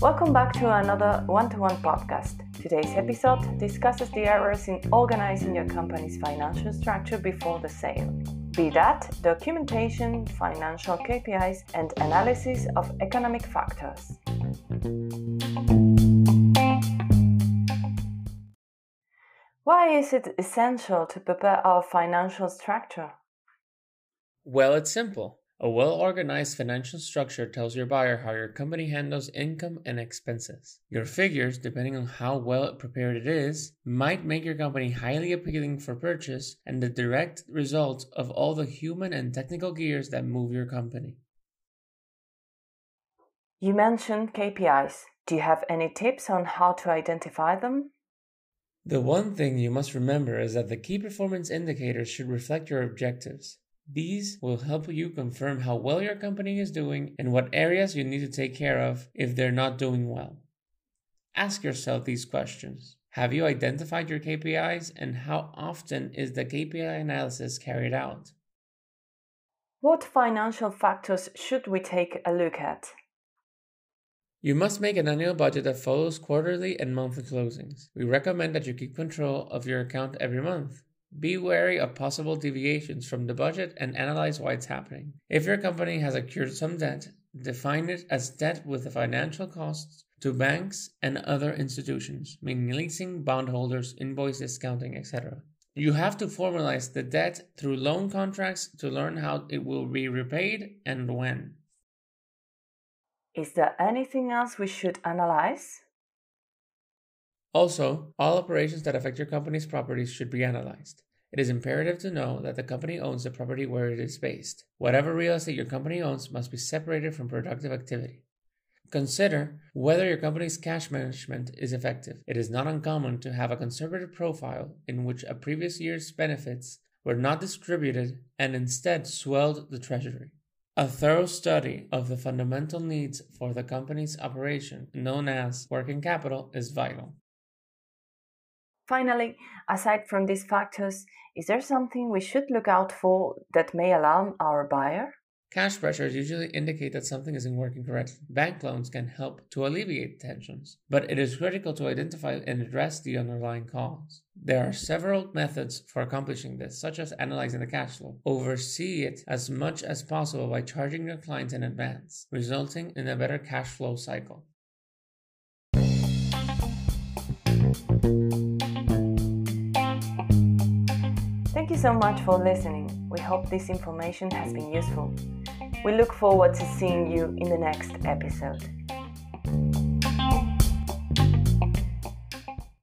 Welcome back to another one to one podcast. Today's episode discusses the errors in organizing your company's financial structure before the sale. Be that documentation, financial KPIs, and analysis of economic factors. Why is it essential to prepare our financial structure? Well, it's simple. A well organized financial structure tells your buyer how your company handles income and expenses. Your figures, depending on how well prepared it is, might make your company highly appealing for purchase and the direct result of all the human and technical gears that move your company. You mentioned KPIs. Do you have any tips on how to identify them? The one thing you must remember is that the key performance indicators should reflect your objectives. These will help you confirm how well your company is doing and what areas you need to take care of if they're not doing well. Ask yourself these questions. Have you identified your KPIs and how often is the KPI analysis carried out? What financial factors should we take a look at? You must make an annual budget that follows quarterly and monthly closings. We recommend that you keep control of your account every month. Be wary of possible deviations from the budget and analyze why it's happening. If your company has accrued some debt, define it as debt with the financial costs to banks and other institutions, meaning leasing, bondholders, invoice discounting, etc. You have to formalize the debt through loan contracts to learn how it will be repaid and when. Is there anything else we should analyze? Also, all operations that affect your company's properties should be analyzed. It is imperative to know that the company owns the property where it is based. Whatever real estate your company owns must be separated from productive activity. Consider whether your company's cash management is effective. It is not uncommon to have a conservative profile in which a previous year's benefits were not distributed and instead swelled the treasury. A thorough study of the fundamental needs for the company's operation, known as working capital, is vital. Finally, aside from these factors, is there something we should look out for that may alarm our buyer? Cash pressures usually indicate that something isn't working correctly. Bank loans can help to alleviate tensions, but it is critical to identify and address the underlying cause. There are several methods for accomplishing this, such as analyzing the cash flow. Oversee it as much as possible by charging your clients in advance, resulting in a better cash flow cycle. Thank you so much for listening. We hope this information has been useful. We look forward to seeing you in the next episode.